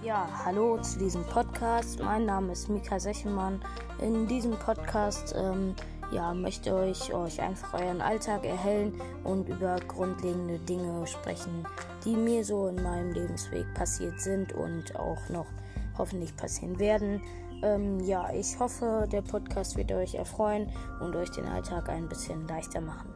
Ja, hallo zu diesem Podcast. Mein Name ist Mika Sechelmann. In diesem Podcast ähm, ja, möchte ich euch einfach euren Alltag erhellen und über grundlegende Dinge sprechen, die mir so in meinem Lebensweg passiert sind und auch noch hoffentlich passieren werden. Ähm, ja, ich hoffe, der Podcast wird euch erfreuen und euch den Alltag ein bisschen leichter machen.